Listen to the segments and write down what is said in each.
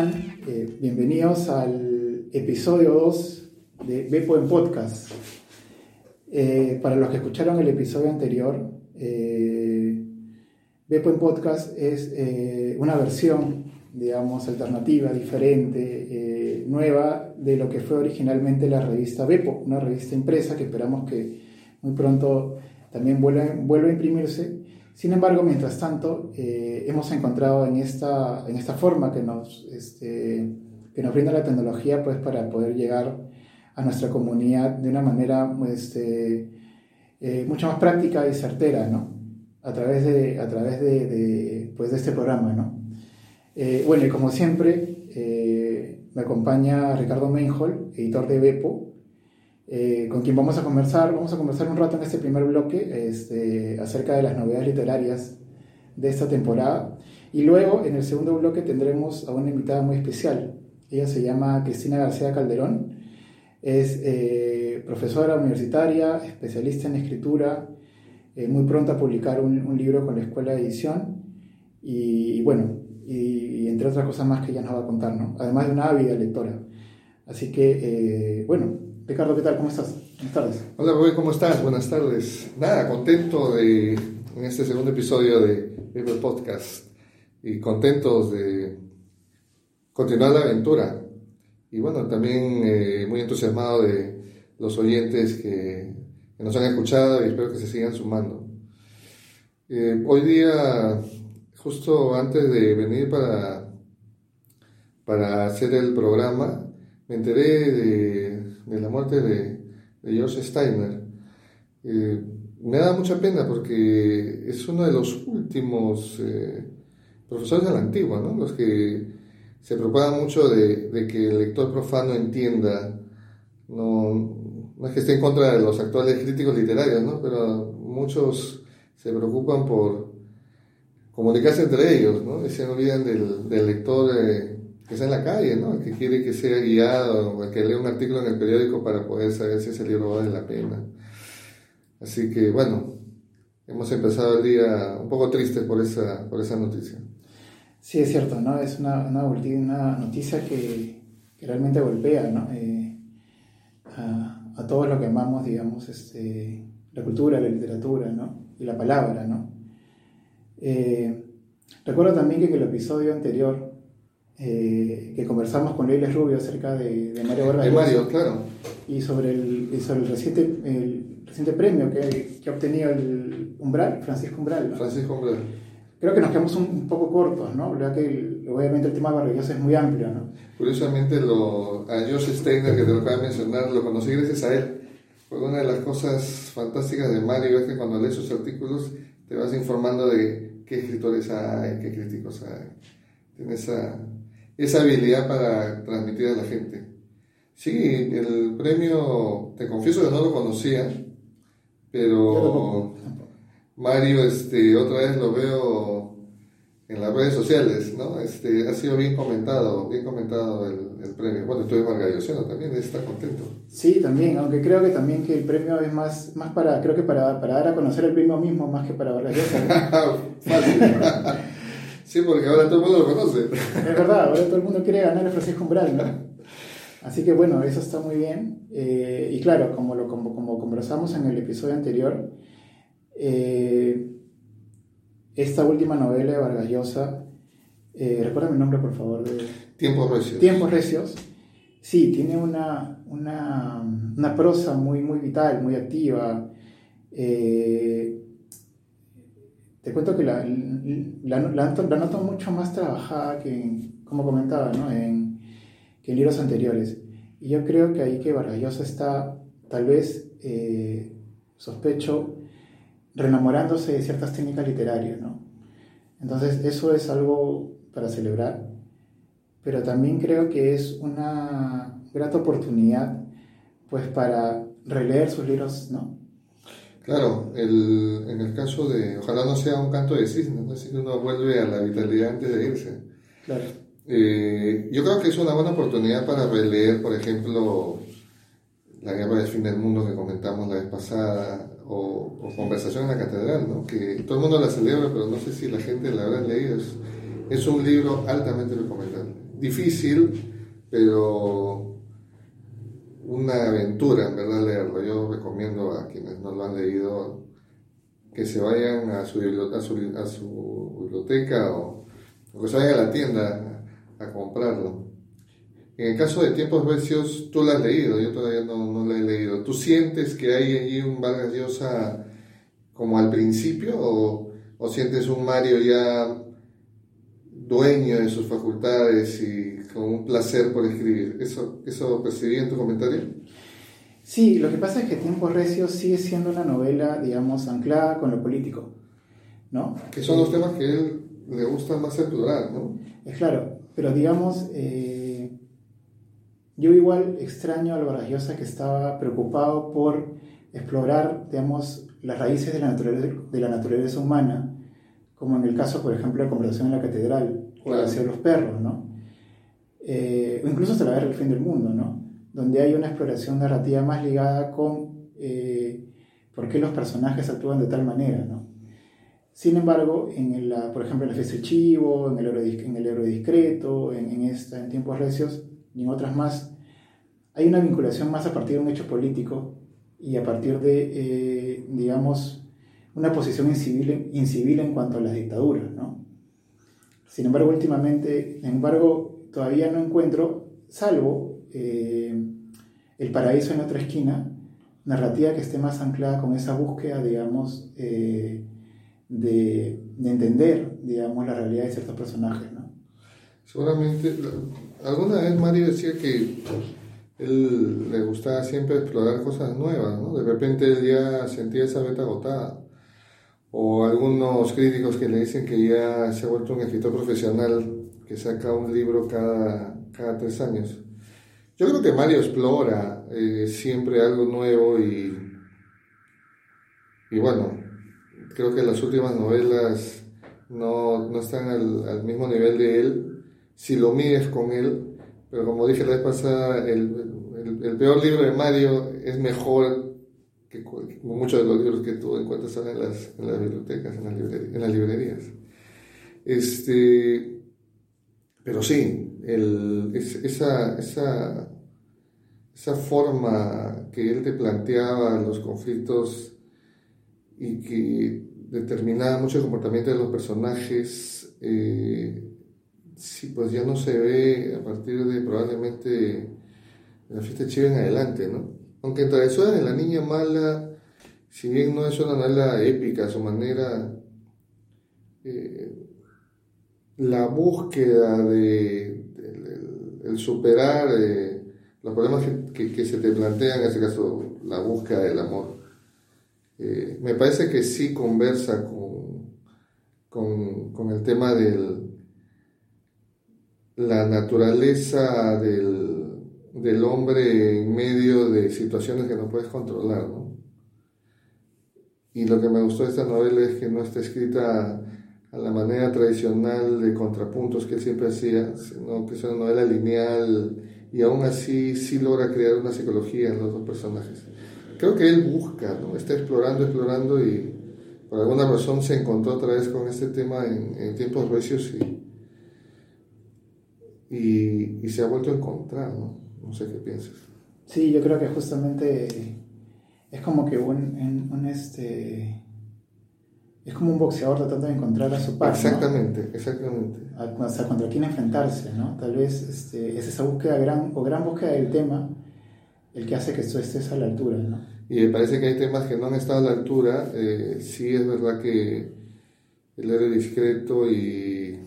Eh, bienvenidos al episodio 2 de Bepo en Podcast. Eh, para los que escucharon el episodio anterior, eh, Bepo en Podcast es eh, una versión, digamos, alternativa, diferente, nueva de lo que fue originalmente la revista Bepo, una revista impresa que esperamos que muy pronto también vuelva a imprimirse sin embargo, mientras tanto, eh, hemos encontrado en esta, en esta forma que nos, este, que nos brinda la tecnología pues, para poder llegar a nuestra comunidad de una manera este, eh, mucho más práctica y certera, ¿no? A través de, a través de, pues, de este programa, ¿no? Eh, bueno, y como siempre, me acompaña Ricardo Meinhol, editor de Bepo, eh, con quien vamos a conversar. Vamos a conversar un rato en este primer bloque este, acerca de las novedades literarias de esta temporada. Y luego, en el segundo bloque, tendremos a una invitada muy especial. Ella se llama Cristina García Calderón. Es eh, profesora universitaria, especialista en escritura, eh, muy pronta a publicar un, libro con la Escuela de Edición. Y, bueno, y, entre otras cosas más que ella nos va a contar, ¿no? Además de una ávida lectora. Así que, bueno, Ricardo, ¿qué tal? ¿Cómo estás? Buenas tardes. Hola, Rubén, ¿cómo estás? Buenas tardes. Nada, contento de, en este segundo episodio de Ever Podcast y contentos de continuar la aventura. Y bueno, también eh, muy entusiasmado de los oyentes que, nos han escuchado y espero que se sigan sumando. Eh, hoy día, justo antes de venir para, para hacer el programa, me enteré de de la muerte de, de George Steiner. Eh, me da mucha pena porque es uno de los últimos eh, profesores de la antigua, ¿no? los que se preocupan mucho de, que el lector profano entienda, no, no, es que esté en contra de los actuales críticos literarios, ¿no? pero muchos se preocupan por comunicarse entre ellos ¿no? y se olvidan del, del lector. Eh, que está en la calle, ¿no? El que quiere que sea guiado, o el que lee un artículo en el periódico para poder saber si ese libro vale la pena. Así que, bueno, hemos empezado el día un poco triste por esa, por esa noticia. Sí, es cierto, ¿no? Es una, una, una noticia que, que, realmente golpea, ¿no? Eh, a, a todo lo que amamos, digamos, este, la cultura, la literatura, ¿no? Y la palabra, ¿no? Eh, recuerdo también que en el episodio anterior eh, que conversamos con Leila Rubio acerca de, de Mario Vargas. De Mario, claro. Y sobre el, sobre el, reciente, el reciente premio que, que ha obtenido el Umbral, Francisco Umbral. ¿no? Francisco Umbral. Creo que nos quedamos un, un poco cortos, ¿no? verdad que obviamente el tema Vargas es muy amplio, ¿no? Curiosamente, lo, a Josh Steiner, que te lo acabo de mencionar, lo conocí gracias a él. Fue una de las cosas fantásticas de Mario es que cuando lees sus artículos te vas informando de qué escritores hay, qué críticos hay. Tiene esa, esa habilidad para transmitir a la gente. Sí, el premio, te confieso que no lo conocía, pero Mario, este, otra vez lo veo en las redes sociales, ¿no? Este, ha sido bien comentado, bien comentado el, el premio. Bueno, estoy Margalloseno también, está contento. Sí, también, aunque creo que también que el premio es más, más para, creo que para, para dar a conocer el premio mismo, más que para Vargallosa. Fácil. Sí, porque ahora todo el mundo lo conoce. Es verdad, ahora todo el mundo quiere ganar el Francisco Umbral, ¿no? Así que bueno, eso está muy bien. Eh, y claro, como, lo, como, como, conversamos en el episodio anterior, eh, esta última novela de Vargas Llosa, eh, recuérdame el nombre por favor. De... Tiempos Recios. Tiempos Recios. Sí, tiene una, una, una prosa muy, muy vital, muy activa. Eh, te cuento que la, la, la, la, noto mucho más trabajada que, como comentaba, ¿no? en, que en libros anteriores. Y yo creo que ahí que Vargas está, tal vez, eh, sospecho, renamorándose de ciertas técnicas literarias. ¿no? Entonces, eso es algo para celebrar, pero también creo que es una grata oportunidad pues, para releer sus libros ¿no? Claro, el, en el caso de, ojalá no sea un canto de cisne, ¿no? que uno vuelve a la vitalidad antes de irse. Claro. Eh, yo creo que es una buena oportunidad para releer, por ejemplo, La guerra del fin del mundo que comentamos la vez pasada, o, o Conversación en la Catedral, ¿no? que todo el mundo la celebra, pero no sé si la gente la habrá leído. Es, es un libro altamente recomendable, difícil, pero una aventura en verdad leerlo. Yo recomiendo a quienes no lo han leído que se vayan a su, biblioteca, a su, biblioteca o, que se vayan a la tienda a, comprarlo. En el caso de Tiempos Recios, tú lo has leído, yo todavía no, no lo he leído. ¿Tú sientes que hay allí un Vargas Llosa como al principio o, o sientes un Mario ya dueño de sus facultades y con un placer por escribir. ¿Eso, eso percibí en tu comentario? Sí, lo que pasa es que Tiempos Recios sigue siendo una novela, digamos, anclada con lo político, ¿no? Que son los temas que a él le gusta más explorar, ¿no? Es claro, pero digamos, eh, yo igual extraño a Vargas que estaba preocupado por explorar, digamos, las raíces de la naturaleza, de la naturaleza humana como en el caso, por ejemplo, de Conversación en la Catedral, o Hacia los Perros, ¿no? Eh, o incluso hasta la Guerra del Fin del Mundo, ¿no? Donde hay una exploración narrativa más ligada con eh, por qué los personajes actúan de tal manera, ¿no? Sin embargo, en la, por ejemplo, en la Fiesta Chivo, en el Héroe, en el héroe Discreto, en, en, esta, en Tiempos Recios y en otras más, hay una vinculación más a partir de un hecho político y a partir de, eh, digamos, una posición incivil, incivil en cuanto a las dictaduras, ¿no? Sin embargo, últimamente, embargo, todavía no encuentro, salvo eh, El paraíso en otra esquina, narrativa que esté más anclada con esa búsqueda, digamos, eh, de, de, entender, digamos, la realidad de ciertos personajes, ¿no? Seguramente, alguna vez Mario decía que él le gustaba siempre explorar cosas nuevas, ¿no? De repente él ya sentía esa beta agotada o algunos críticos que le dicen que ya se ha vuelto un escritor profesional que saca un libro cada, cada tres años. Yo creo que Mario explora eh, siempre algo nuevo y, y bueno, creo que las últimas novelas no, no están al, al, mismo nivel de él si lo mides con él, pero como dije la vez pasada, el, el, el peor libro de Mario es mejor que muchos de los libros que tú encuentras en las, en las bibliotecas, en, en, las librerías. Este, pero sí, el, esa, esa, esa forma que él te planteaba los conflictos y que determinaba mucho el comportamiento de los personajes, eh, sí, pues ya no se ve a partir de probablemente la fiesta chiva en adelante, ¿no? Aunque en Travesuras de la Niña Mala, si bien no es una novela épica su manera, eh, la búsqueda de, el superar eh, los problemas que, se te plantean, en este caso la búsqueda del amor, eh, me parece que sí conversa con, con, con el tema de la naturaleza del del hombre en medio de situaciones que no puedes controlar, ¿no? Y lo que me gustó de esta novela es que no está escrita a la manera tradicional de contrapuntos que él siempre hacía, sino que es una novela lineal y aún así sí logra crear una psicología en los dos personajes. Creo que él busca, ¿no? Está explorando, explorando y por alguna razón se encontró otra vez con este tema en, tiempos recios y, y, y se ha vuelto a encontrar, ¿no? No sé qué piensas. Sí, yo creo que justamente es como que un, un, este es como un boxeador tratando de encontrar a su par. Exactamente, exactamente. O sea, contra quién enfrentarse, ¿no? Tal vez este, es esa búsqueda gran, o gran búsqueda del tema el que hace que tú estés a la altura, ¿no? Y me parece que hay temas que no han estado a la altura. Eh, sí es verdad que el héroe discreto y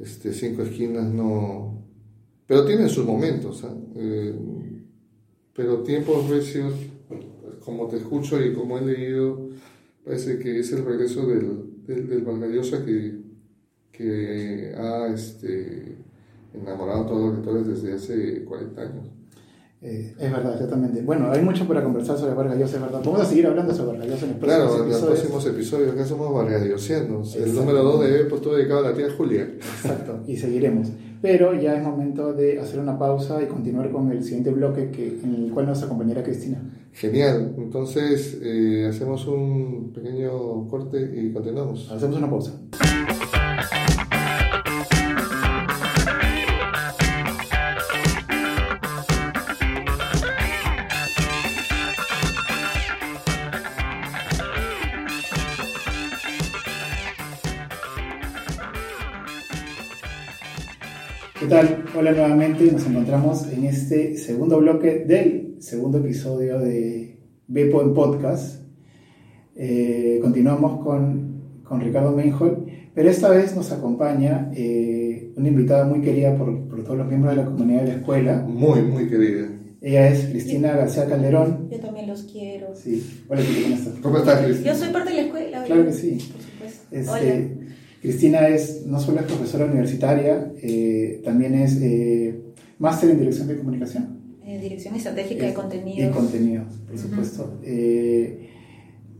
este, cinco esquinas no, pero tiene sus momentos. ¿ah? Eh, pero tiempos recios, como te escucho y como he leído, parece que es el regreso del, del, del que, que ha este, enamorado a todos los lectores desde hace 40 años. Eh, es verdad, exactamente. Bueno, hay mucho para conversar sobre Vargas Llosa, es verdad. Vamos a seguir hablando sobre Vargas Llosa en los próximos claro, episodios. Claro, en los próximos episodios. Acá somos Vargas El número 2 de pues todo dedicado a la tía Julia. Exacto, y seguiremos. Pero ya es momento de hacer una pausa y continuar con el siguiente bloque que, en el cual nos acompañará Cristina. Genial. Entonces, eh, hacemos un pequeño corte y continuamos. Hacemos una pausa. Tal? Hola nuevamente, nos encontramos en este segundo bloque del segundo episodio de Bepo en Podcast. Eh, continuamos con, con Ricardo Menjol, pero esta vez nos acompaña eh, una invitada muy querida por, por todos los miembros de la comunidad de la escuela. Muy, muy querida. Ella es Cristina García Calderón. Yo también los quiero. Sí. Hola, Cristina, ¿cómo estás? ¿Cómo estás, Cristina? Yo soy parte de la escuela. Claro que sí. Por supuesto. Este, Hola. Cristina es, no solo es profesora universitaria, eh, también es eh, máster en dirección de comunicación. Eh, Dirección Estratégica de Y Contenidos. contenidos, por Ujú. supuesto. Eh,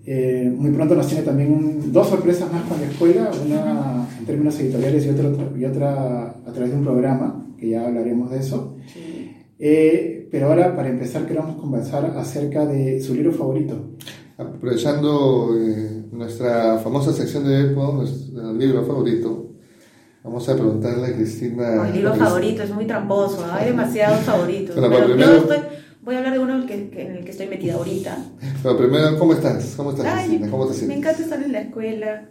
eh, muy pronto nos tiene también un- dos sorpresas más con la escuela, una en términos editoriales y otra, y otra a través de un programa, que ya hablaremos de eso. Sí. Eh, pero ahora, para empezar, queremos conversar acerca de su libro favorito. Aprovechando eh, nuestra famosa sección de nuestro libro favorito, vamos a preguntarle a Cristina. Mi libro favorito es muy tramposo, ¿ah? hay demasiados favoritos. Pero pero yo primero- estoy- voy a hablar de uno en el que, que- en el que estoy metida ahorita. Pero primero, ¿cómo estás? ¿Cómo estás, Ay, Cristina? ¿Cómo te me sientes? encanta estar en la escuela.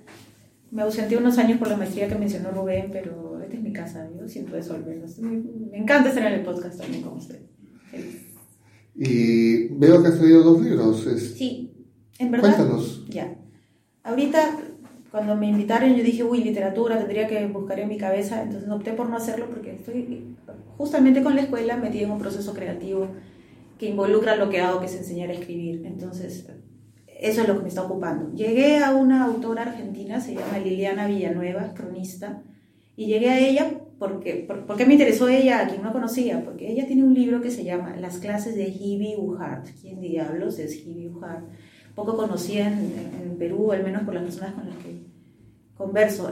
Me ausenté unos años por la maestría que mencionó Rubén, pero esta es mi casa, yo siento resolverlo. Me encanta estar en el podcast también con usted. Feliz. Y veo que has traído dos libros. es- Sí, en verdad. Cuéntanos. Ya. Ahorita, cuando me invitaron, yo dije, uy, literatura, tendría que buscar en mi cabeza. Entonces opté por no hacerlo porque estoy justamente con la escuela metida en un proceso creativo que involucra lo que hago, que es enseñar a escribir. Entonces, eso es lo que me está ocupando. Llegué a una autora argentina, se llama Liliana Villanueva, cronista, y llegué a ella porque, por, ¿por qué me interesó ella a quien no conocía? Porque ella tiene un libro que se llama Las clases de Hibi Uhart. ¿Quién diablos es Hibi Uhart? Poco conocida en, en Perú, al menos por las personas con las que converso.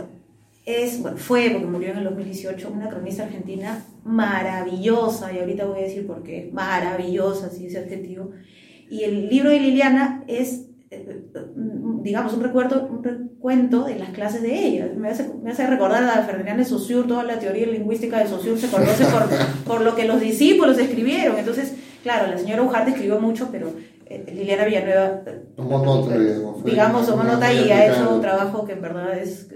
Es, bueno, fue, porque murió en el 2018, una cronista argentina maravillosa, y ahorita voy a decir por qué, maravillosa, sí, ese adjetivo. Y el libro de Liliana es, eh, digamos, un recuerdo, un recuento de las clases de ella. Me hace, me hace recordar a Ferdinand de Saussure, toda la teoría lingüística de Saussure se conoce por, por lo que los discípulos escribieron. Entonces, claro, la señora Ujarte escribió mucho, pero Liliana Villanueva, eh, Tomó nota, digamos. digamos, tomó nota y ha hecho un trabajo que en verdad es...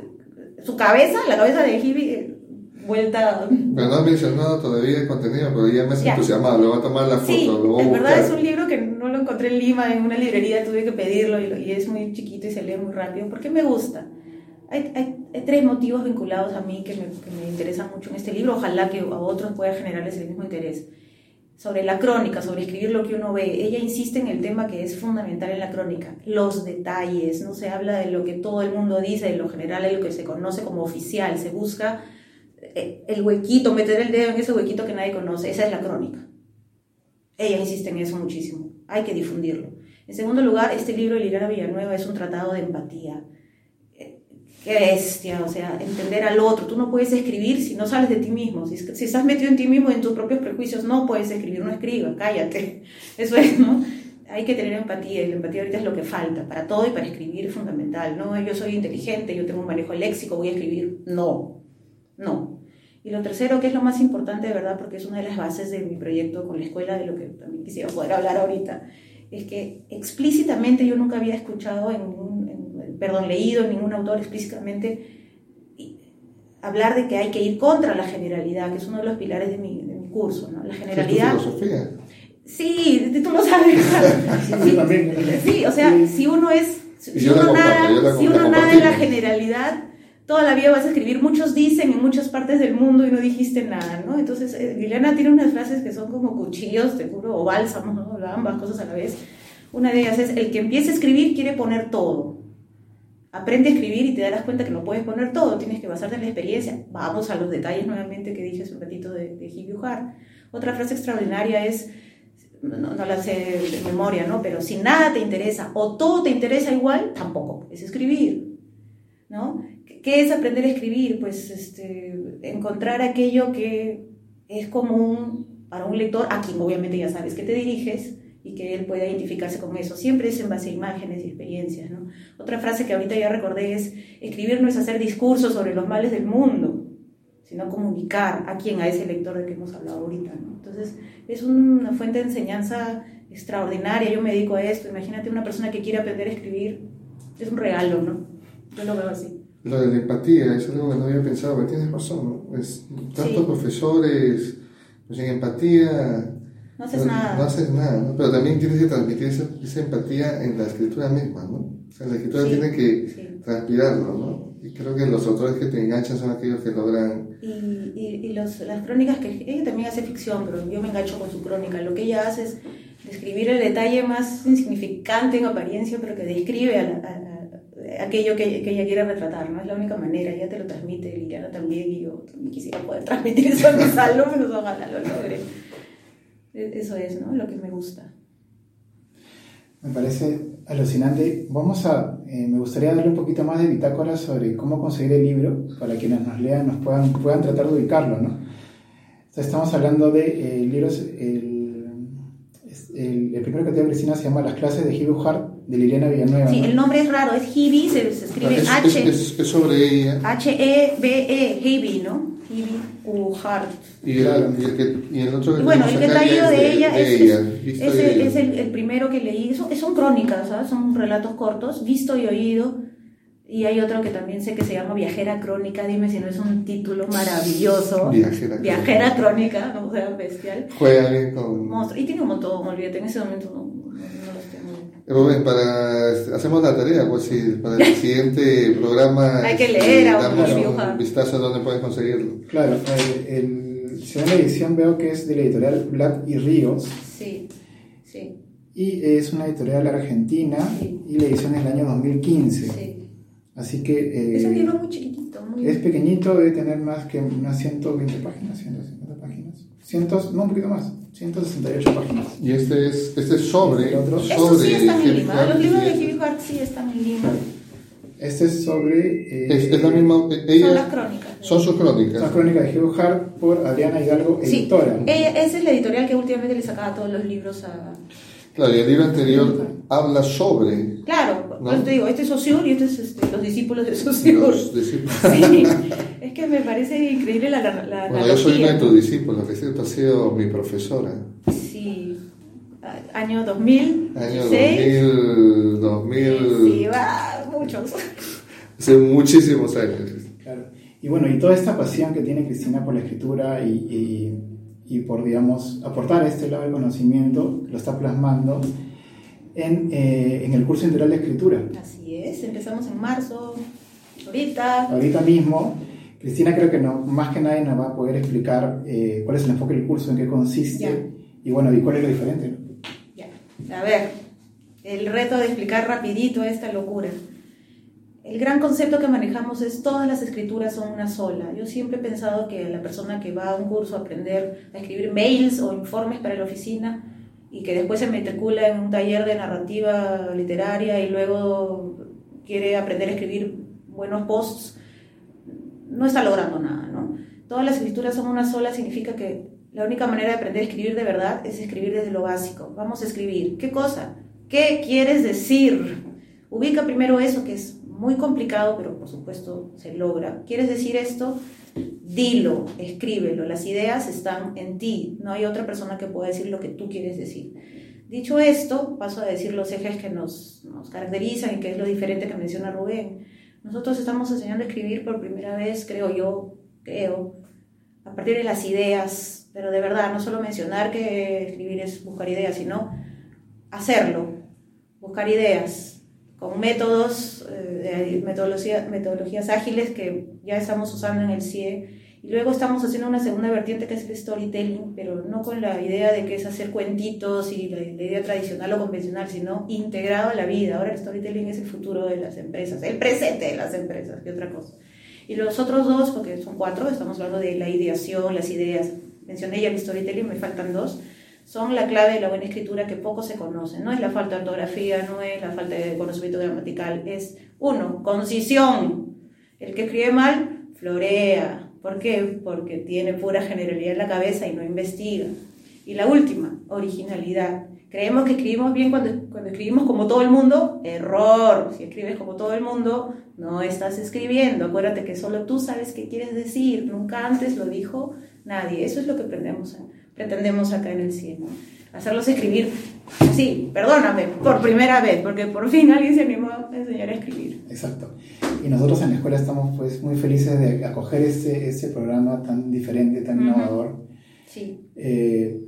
Su cabeza, la cabeza de Hibi, eh, vuelta... Pero no has mencionado todavía el contenido, pero ya me has entusiasmado. Le voy a tomar la foto, Sí, lo voy a en verdad buscar. es un libro que no lo encontré en Lima, en una librería, tuve que pedirlo y, lo- y es muy chiquito y se lee muy rápido. ¿Por qué me gusta? Hay, hay- hay tres motivos vinculados a mí que me, que me interesan mucho en este libro, ojalá que a otros pueda generarles el mismo interés. Sobre la crónica, sobre escribir lo que uno ve. Ella insiste en el tema que es fundamental en la crónica, los detalles. No se habla de lo que todo el mundo dice, de lo general, de lo que se conoce como oficial. Se busca eh, el huequito, meter el dedo en ese huequito que nadie conoce. Esa es la crónica. Ella insiste en eso muchísimo. Hay que difundirlo. En segundo lugar, este libro de Liliana Villanueva es un tratado de empatía. Qué bestia, o sea, entender al otro. Tú no puedes escribir si no sales de ti mismo. Si, si estás metido en ti mismo, en tus propios prejuicios, no puedes escribir, no escribas, cállate. Eso es, ¿no? Hay que tener empatía y la empatía ahorita es lo que falta. Para todo y para escribir es fundamental. No, yo soy inteligente, yo tengo un manejo léxico, voy a escribir. No, no. Y lo tercero, que es lo más importante de verdad, porque es una de las bases de mi proyecto con la escuela, de lo que también quisiera poder hablar ahorita, es que explícitamente yo nunca había escuchado, en en- perdón, leído en ningún autor explícitamente hablar de que hay que ir contra la generalidad, que es uno de los pilares de mi, de mi curso, ¿no? La ¿Es tu generalidad... filosofía? Sí, tú lo sabes. Sí. Sí, o sea, si uno es, si uno nada, si uno nada en la generalidad, toda la vida vas a escribir, muchos dicen en muchas partes del mundo y no dijiste nada, ¿no? Entonces, eh, Liliana tiene unas frases que son como cuchillos, te juro, o bálsamos, ¿no? Ambas cosas a la vez. Una de ellas es, el que empieza a escribir quiere poner todo. Aprende a escribir y te darás cuenta que no puedes poner todo, tienes que basarte en la experiencia. Vamos a los detalles nuevamente que dije hace un ratito de, de Uhart. Otra frase extraordinaria es, no, no la sé de memoria, ¿no? Pero si nada te interesa o todo te interesa igual, tampoco, es escribir, ¿no? ¿Qué es aprender a escribir? Pues este, encontrar aquello que es común para un lector, a quien obviamente ya sabes que te diriges, y que él pueda identificarse con eso. Siempre es en base a imágenes y experiencias. ¿no? Otra frase que ahorita ya recordé es, escribir no es hacer discursos sobre los males del mundo, sino comunicar a quien, a ese lector de que hemos hablado ahorita. ¿no? Entonces, es una fuente de enseñanza extraordinaria, yo me dedico a esto, imagínate una persona que quiere aprender a escribir, es un regalo, ¿no? Yo lo veo así. Lo de la empatía es algo que no había pensado, pero tienes razón, ¿no? Es, tantos Sí. profesores, pues sin empatía No haces nada. No haces nada, ¿no? Pero también tienes que transmitir esa, esa empatía en la escritura misma, ¿no? O sea, la escritura Sí, tiene que sí. transpirarlo, ¿no? Y creo que los autores que te enganchan son aquellos que logran... Y, y, y los, las crónicas que ella también hace ficción, pero yo me engancho con su crónica. Lo que ella hace es describir el detalle más insignificante en apariencia, pero que describe a la- a- a- aquello que, que ella quiere retratar, ¿no? Es la única manera, ella te lo transmite, Liliana también, y yo también quisiera poder transmitir eso a mis alumnos, ojalá lo logre. E- Eso es, ¿no? Lo que me gusta. Me parece alucinante. Vamos a, eh, me gustaría darle un poquito más de bitácora sobre cómo conseguir el libro para quienes nos lean nos puedan, puedan tratar de ubicarlo, ¿no? Estamos hablando de eh, libros, el, el, el primero que te Cristina se llama Las clases de Hugh Hart de Liliana Villanueva. Sí, ¿no? el nombre es raro, es Hibi, se, se escribe es, H. es, es- es sobre ella. H-E-B-E, Hibi, ¿no? Hibi Uhart. Y el, Claro. y el, que, y el otro que Y bueno, el que he traído de ella es, ella, es- de ella. es el- el primero que leí. Son, son crónicas, ¿sabes? son relatos cortos, visto y oído. Y hay otro que también sé que se llama Viajera Crónica. Dime si no es un título maravilloso. Viajera Viajera Crónica, no o sea, bestial. Juega bien con... Monstruo. Y tiene un montón, olvídate, en ese momento no, no, no los tengo. Rubén, para, este, hacemos la tarea, pues si para el siguiente programa Hay que este, leer a un damos un vistazo a dónde puedes conseguirlo. Claro, el, el, segunda edición veo que es de la editorial Black y Ríos Sí, sí, y es una editorial argentina Sí. y la edición es del año 2015. sí. Así que eh, Es un libro muy chiquitito, muy... es pequeñito, debe tener más que unas 120 páginas, 150 páginas. Cientos, no, un poquito más, 168 páginas. Y este es, este es sobre, El otro. sobre sí están en Lima. Los libros de Hibi Hart sí están en Lima. Este es sobre... eh, Es, es la misma, Son las ella, crónicas. son sus crónicas. Son crónicas de Hugh Hart por Adriana Hidalgo, Sí, editora. ella- esa es la editorial que últimamente le sacaba todos los libros a... Claro, y el libro anterior habla sobre Claro, ¿No? pues te digo, este es Saussure y este es este, los discípulos de Saussure. los discípulos. Sí, que me parece increíble la, la, la Bueno, yo soy uno analogía. de tus discípulos, que tú has sido mi profesora. Sí, año 2000, Año 16. 2000, 2000, Sí, va, muchos. hace muchísimos años. Claro. Y bueno, y toda esta pasión que tiene Cristina por la escritura y, y- y por, digamos, aportar este lado del conocimiento, lo está plasmando en, eh, en el curso integral de escritura. Así es, empezamos en marzo, ahorita. Ahorita mismo, Cristina creo que no, más que nadie nos va a poder explicar eh, cuál es el enfoque del curso, en qué consiste Ya. y bueno, y cuál es lo diferente. Ya, a ver, el reto de explicar rapidito esta locura. El gran concepto que manejamos es todas las escrituras son una sola. Yo siempre he pensado que la persona que va a un curso a aprender a escribir mails o informes para la oficina y que después se matricula en un taller de narrativa literaria y luego quiere aprender a escribir buenos posts, no está logrando nada, ¿no? Todas las escrituras son una sola significa que la única manera de aprender a escribir de verdad es escribir desde lo básico. Vamos a escribir. ¿Qué cosa? ¿Qué quieres decir? Ubica primero eso que es muy complicado, pero por supuesto se logra. ¿Quieres decir esto? Dilo, escríbelo. Las ideas están en ti. No hay otra persona que pueda decir lo que tú quieres decir. Dicho esto, paso a decir los ejes que nos, nos caracterizan y que es lo diferente que menciona Rubén. Nosotros estamos enseñando a escribir por primera vez, creo yo, creo, a partir de las ideas, pero de verdad, no solo mencionar que escribir es buscar ideas, sino hacerlo, buscar ideas con métodos, eh, metodología- metodologías ágiles que ya estamos usando en el CIE. Y luego estamos haciendo una segunda vertiente que es el storytelling, pero no con la idea de que es hacer cuentitos y la, la idea tradicional o convencional, sino integrado a la vida. Ahora el storytelling es el futuro de las empresas, el presente de las empresas, que otra cosa. Y los otros dos, porque son cuatro, estamos hablando de la ideación, las ideas. Mencioné ya el storytelling, me faltan dos. Son la clave de la buena escritura que poco se conoce. No es la falta de ortografía, no es la falta de conocimiento gramatical. Es, uno, concisión. El que escribe mal, florea. ¿Por qué? Porque tiene pura generalidad en la cabeza y no investiga. Y la última, originalidad. Creemos que escribimos bien cuando, cuando escribimos como todo el mundo. Error. Si escribes como todo el mundo, no estás escribiendo. Acuérdate que solo tú sabes qué quieres decir. Nunca antes lo dijo nadie. Eso es lo que pretendemos, pretendemos acá en el CIE. Hacerlos escribir Sí, perdóname, por primera vez, porque por fin alguien se animó a enseñar a escribir. Exacto. Y nosotros en la escuela estamos pues muy felices de acoger este, este programa tan diferente, tan innovador. Sí. Eh,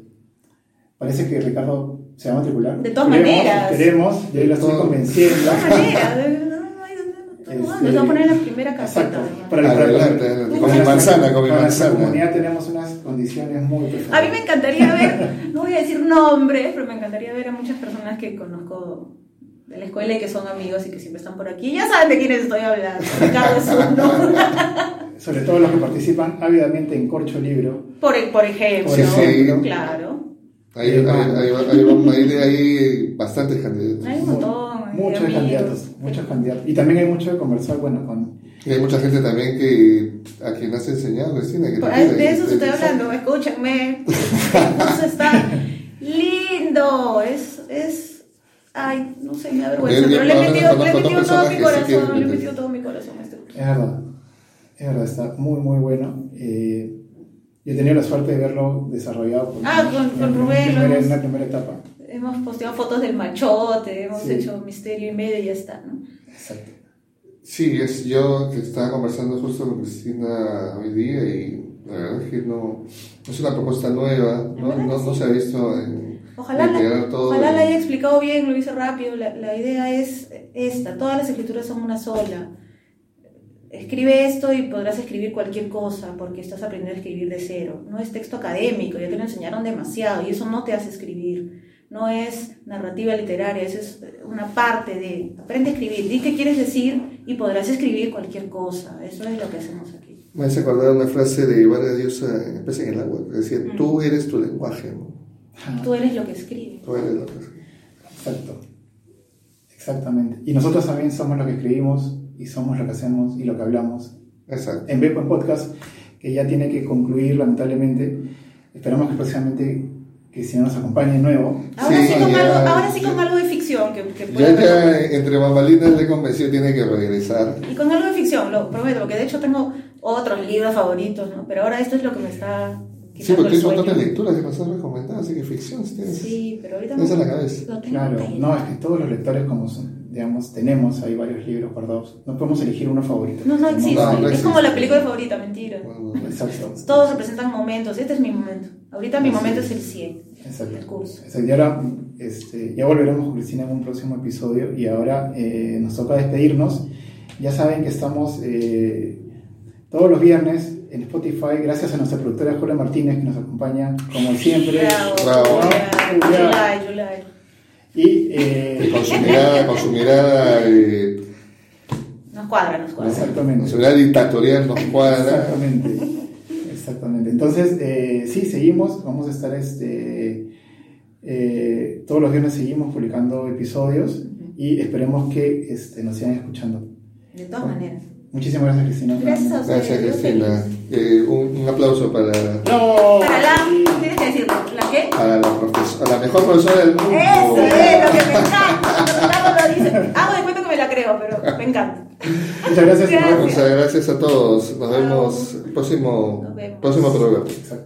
parece que Ricardo se va a matricular. De todas Queremos- maneras. Queremos, lo estoy Todo. convenciendo. De todas maneras, Este, no, nos va a poner en la primera caseta. Para la- Adelante, adelante. Con mi para manzana, con mi para nuestra manzana. comunidad tenemos unas condiciones muy perfectas. A mí me encantaría ver, no voy a decir nombres, pero me encantaría ver a muchas personas que conozco de la escuela y que son amigos y que siempre están por aquí. Ya saben de quiénes estoy hablando. Ricardo es uno. Sobre todo los que participan ávidamente en Corcho Libro. Por, por ejemplo. Por ejemplo. Claro. Ahí, ahí, ahí, ahí, ahí bastantes candidatos. Hay un montón. Muchos amigos. candidatos, muchos candidatos. Y también hay mucho de conversar, bueno, con... Y hay mucha gente también que a quien has enseñado, Cristina. Que Por- quiere, De eso estoy hablando, escúchenme. Eso está lindo. Es, es, ay, no sé, me da vergüenza, Yo- yo pero le he metido, le he metido todo mi corazón, le he metido todo mi corazón a este curso. Es verdad, es verdad, está muy, muy bueno. Eh, yo he tenido la suerte de verlo desarrollado por Ah, con- con Rubén, en, una primera etapa. Hemos posteado fotos del machote, hemos Sí. hecho misterio y medio y ya está, ¿no? Exacto. Sí, es yo estaba conversando justo con Cristina hoy día y la verdad es que no, no es una propuesta nueva, no, verdad no, que no sí. se ha visto en Ojalá, la, todo. ojalá en- la haya explicado bien, lo hice rápido. La, la idea es esta: todas las escrituras son una sola. Escribe esto y podrás escribir cualquier cosa porque estás aprendiendo a escribir de cero. No es texto académico, ya te lo enseñaron demasiado y eso no te hace escribir. No es narrativa literaria, eso es una parte de aprende a escribir, di qué quieres decir y podrás escribir cualquier cosa. Eso es lo que hacemos aquí. Me hace acordar una frase de Varia Diosa en Pez en el agua, que decía, Mm. tú eres tu lenguaje, ¿no? Ajá, Tú eres lo que escribes. Tú eres lo que Exacto. Exactamente. Y nosotros también somos lo que escribimos y somos lo que hacemos y lo que hablamos Exacto. en Bepo en Podcast, que ya tiene que concluir lamentablemente. Esperamos que próximamente que si no nos acompañe de nuevo. Ahora Sí, sí, con, ya- algo, ahora sí con algo de ficción que, que Ya, entre bambalinas le convenció, tiene que regresar. Y con algo de ficción, lo prometo, porque de hecho tengo otros libros favoritos, ¿no? Pero ahora esto es lo que me está Sí, porque tienes sueño. lecturas que nos has recomendado, así que ficción, si tienes. Sí, pero ahorita la cabeza. lo tengo Claro, ahí. no, es que todos los lectores, como son, digamos, tenemos ahí varios libros guardados. No podemos elegir uno favorito. No, no existe. No, no es como existe. la película favorita, mentira. Bueno, Exacto. Todos representan momentos. Este es mi momento. Ahorita mi Así momento es. el 100. Exacto. El curso. Exacto. Y ahora este, ya volveremos con Cristina en un próximo episodio y ahora eh, nos toca despedirnos. Ya saben que estamos eh, todos los viernes en Spotify, gracias a nuestra productora Julia Martínez que nos acompaña como siempre. Bravo. Bravo. Julia. July, July. Y eh, con su mirada, con su mirada, eh, Nos cuadra, nos cuadra. con exactamente. su mirada dictatorial nos cuadra. Exactamente. Exactamente. Entonces, eh, sí, seguimos. Vamos a estar este, eh, todos los viernes seguimos publicando episodios y esperemos que este, nos sigan escuchando. De todas maneras. Muchísimas gracias, Cristina. Gracias a Cristina. Eh, un, un aplauso para, ¡No! Para la. Tienes que decirlo. Para la, profes- la mejor profesora del mundo. Eso es lo que me encanta. Lo dice. Hago de cuenta que me la creo, pero me encanta. Muchas gracias. Gracias. Muchas gracias a todos. Nos vemos próximo, Nos vemos. próximo programa. Exacto.